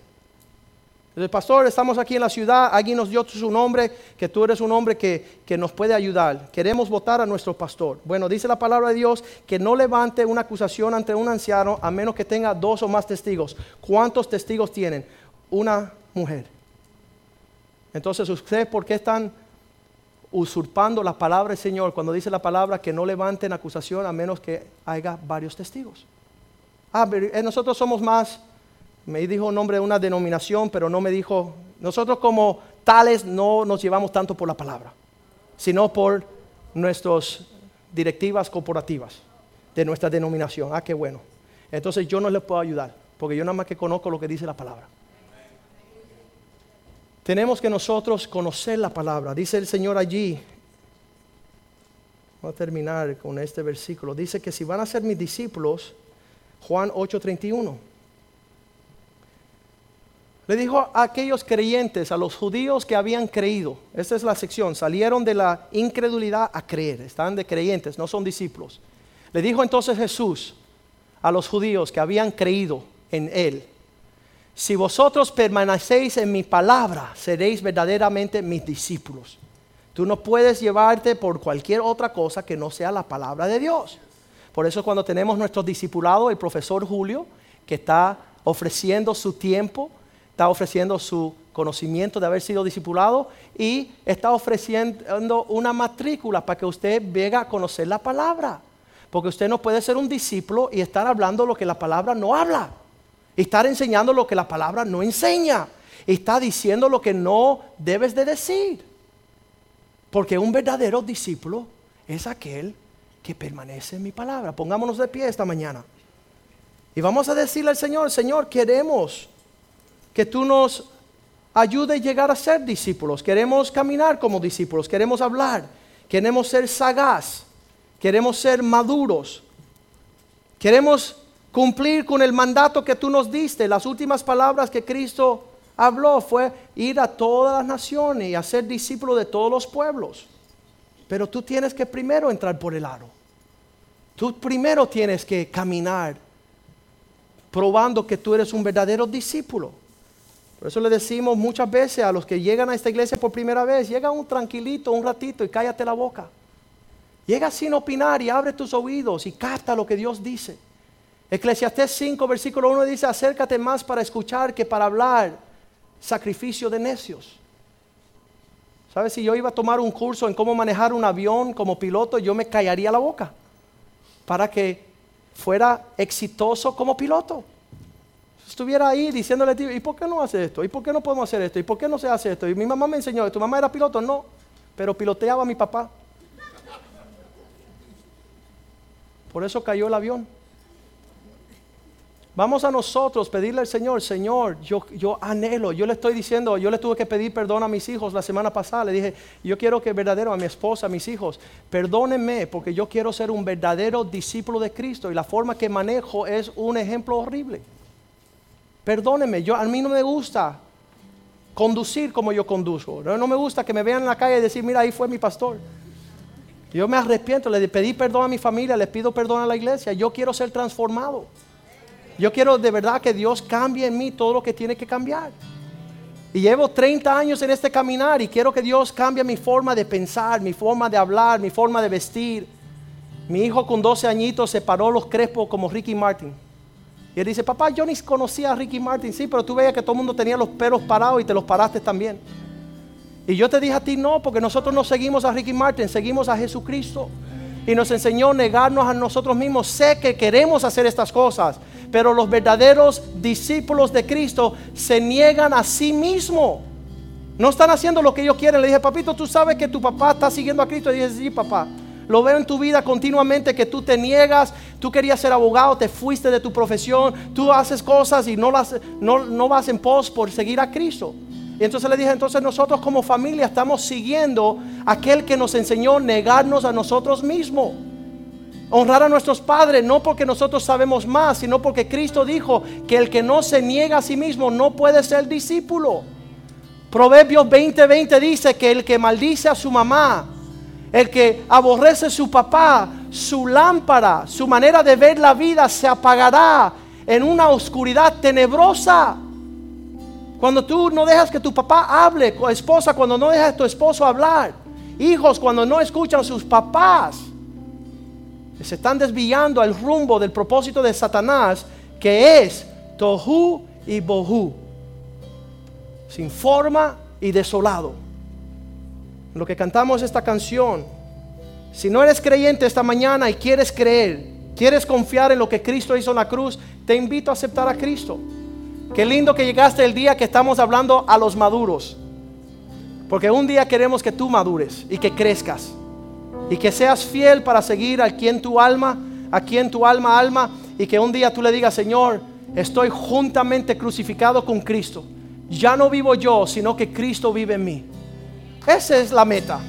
El pastor, estamos aquí en la ciudad, alguien nos dio su nombre, que tú eres un hombre que, que, nos puede ayudar. Queremos votar a nuestro pastor. Bueno, dice la palabra de Dios que no levante una acusación ante un anciano a menos que tenga dos o más testigos. ¿Cuántos testigos tienen? Una mujer. Entonces, ¿ustedes por qué están usurpando la palabra del Señor cuando dice la palabra que no levanten acusación a menos que haya varios testigos? Ah, pero eh, nosotros somos más me dijo un nombre de una denominación, pero no me dijo, nosotros como tales no nos llevamos tanto por la palabra, sino por nuestras directivas corporativas de nuestra denominación. Ah, qué bueno. Entonces yo no les puedo ayudar, porque yo nada más que conozco lo que dice la palabra. Tenemos que nosotros conocer la palabra. Dice el Señor allí, voy a terminar con este versículo, dice que si van a ser mis discípulos, Juan 8:31. Le dijo a aquellos creyentes, a los judíos que habían creído, esta es la sección, salieron de la incredulidad a creer, están de creyentes, no son discípulos. Le dijo entonces Jesús a los judíos que habían creído en Él, si vosotros permanecéis en mi palabra, seréis verdaderamente mis discípulos. Tú no puedes llevarte por cualquier otra cosa que no sea la palabra de Dios. Por eso cuando tenemos nuestro discipulado, el profesor Julio, que está ofreciendo su tiempo, está ofreciendo su conocimiento de haber sido discipulado y está ofreciendo una matrícula para que usted venga a conocer la palabra. Porque usted no puede ser un discípulo y estar hablando lo que la palabra no habla. Estar enseñando lo que la palabra no enseña. Está diciendo lo que no debes de decir. Porque un verdadero discípulo es aquel que permanece en mi palabra. Pongámonos de pie esta mañana. Y vamos a decirle al Señor, Señor, queremos que tú nos ayudes a llegar a ser discípulos. Queremos caminar como discípulos, queremos hablar, queremos ser sagaz, queremos ser maduros, queremos cumplir con el mandato que tú nos diste. Las últimas palabras que Cristo habló fue ir a todas las naciones y hacer discípulos de todos los pueblos. Pero tú tienes que primero entrar por el aro. Tú primero tienes que caminar probando que tú eres un verdadero discípulo. Por eso le decimos muchas veces a los que llegan a esta iglesia por primera vez, llega un tranquilito, un ratito y cállate la boca. Llega sin opinar y abre tus oídos y capta lo que Dios dice. Eclesiastés 5, versículo 1 dice, acércate más para escuchar que para hablar, sacrificio de necios. ¿Sabes? Si yo iba a tomar un curso en cómo manejar un avión como piloto, yo me callaría la boca para que fuera exitoso como piloto estuviera ahí diciéndole, ¿y por qué no hace esto? ¿Y por qué no podemos hacer esto? ¿Y por qué no se hace esto? Y mi mamá me enseñó, ¿tu mamá era piloto? No, pero piloteaba a mi papá. Por eso cayó el avión. Vamos a nosotros pedirle al Señor, Señor, yo, yo anhelo, yo le estoy diciendo, yo le tuve que pedir perdón a mis hijos la semana pasada, le dije, yo quiero que verdadero a mi esposa, a mis hijos, perdónenme porque yo quiero ser un verdadero discípulo de Cristo y la forma que manejo es un ejemplo horrible. Perdóneme, yo, a mí no me gusta conducir como yo conduzco. No, no me gusta que me vean en la calle y decir, mira, ahí fue mi pastor. Yo me arrepiento, le pedí perdón a mi familia, le pido perdón a la iglesia. Yo quiero ser transformado. Yo quiero de verdad que Dios cambie en mí todo lo que tiene que cambiar. Y llevo 30 años en este caminar y quiero que Dios cambie mi forma de pensar, mi forma de hablar, mi forma de vestir. Mi hijo con 12 añitos se paró los crespos como Ricky Martin. Y él dice, papá, yo ni conocía a Ricky Martin, sí, pero tú veías que todo el mundo tenía los pelos parados y te los paraste también. Y yo te dije a ti no, porque nosotros no seguimos a Ricky Martin, seguimos a Jesucristo. Y nos enseñó a negarnos a nosotros mismos. Sé que queremos hacer estas cosas, pero los verdaderos discípulos de Cristo se niegan a sí mismos. No están haciendo lo que ellos quieren. Le dije, papito, tú sabes que tu papá está siguiendo a Cristo. Y dije, sí, papá. Lo veo en tu vida continuamente que tú te niegas, tú querías ser abogado, te fuiste de tu profesión, tú haces cosas y no, las, no, vas en pos por seguir a Cristo. Y entonces le dije, entonces nosotros como familia estamos siguiendo aquel que nos enseñó negarnos a nosotros mismos. Honrar a nuestros padres, no porque nosotros sabemos más, sino porque Cristo dijo que el que no se niega a sí mismo no puede ser discípulo. Proverbios 20:20 dice que el que maldice a su mamá el que aborrece a su papá, su lámpara, su manera de ver la vida se apagará en una oscuridad tenebrosa. Cuando tú no dejas que tu papá hable, esposa, cuando no dejas a tu esposo hablar, hijos, cuando no escuchan a sus papás, se están desviando al rumbo del propósito de Satanás, que es tohu y bohu, sin forma y desolado. Lo que cantamos esta canción, si no eres creyente esta mañana y quieres creer, quieres confiar en lo que Cristo hizo en la cruz, te invito a aceptar a Cristo. Qué lindo que llegaste el día que estamos hablando a los maduros. Porque un día queremos que tú madures y que crezcas. Y que seas fiel para seguir a quien tu alma, a quien tu alma alma. Y que un día tú le digas, Señor, estoy juntamente crucificado con Cristo. Ya no vivo yo, sino que Cristo vive en mí. Esa es la meta.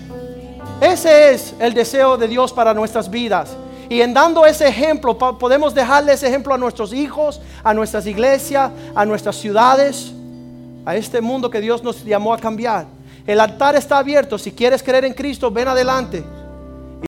Ese es el deseo de Dios para nuestras vidas. Y en dando ese ejemplo, podemos dejarle ese ejemplo a nuestros hijos, a nuestras iglesias, a nuestras ciudades, a este mundo que Dios nos llamó a cambiar. El altar está abierto. Si quieres creer en Cristo, ven adelante.